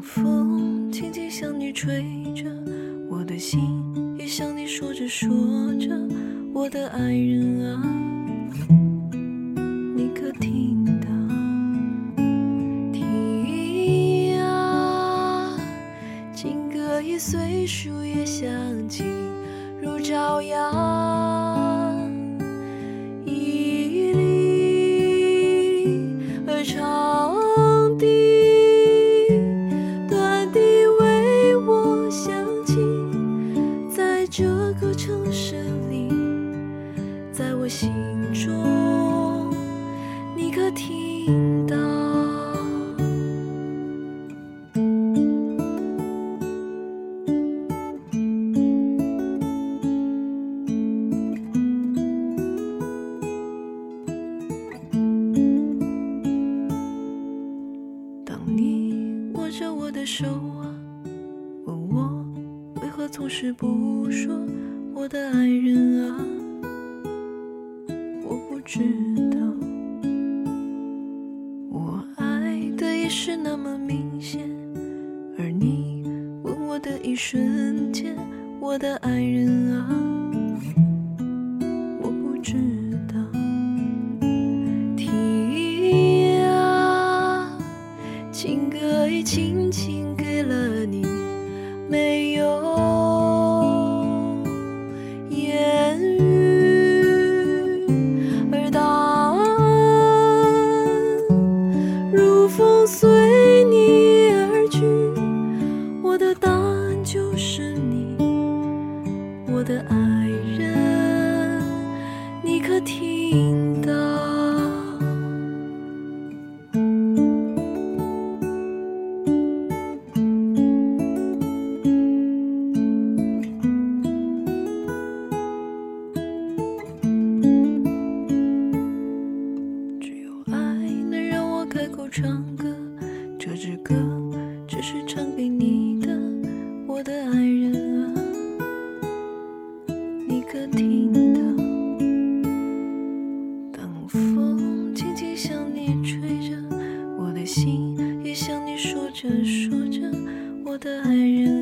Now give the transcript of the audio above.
风轻轻向你吹着，我的心也向你说着说着，我的爱人啊，你可听到？听啊，情歌已随树叶响起，如朝阳心中，你可听到？当你握着我的手啊，问我为何总是不说我的爱人啊，知道，我爱的也是那么明显，而你吻我的一瞬间，我的爱人啊，我不知道。听啊，情歌已轻轻的听到？只有爱能让我开口唱歌，这支歌只是唱给你心也向你说着说着，我的爱人。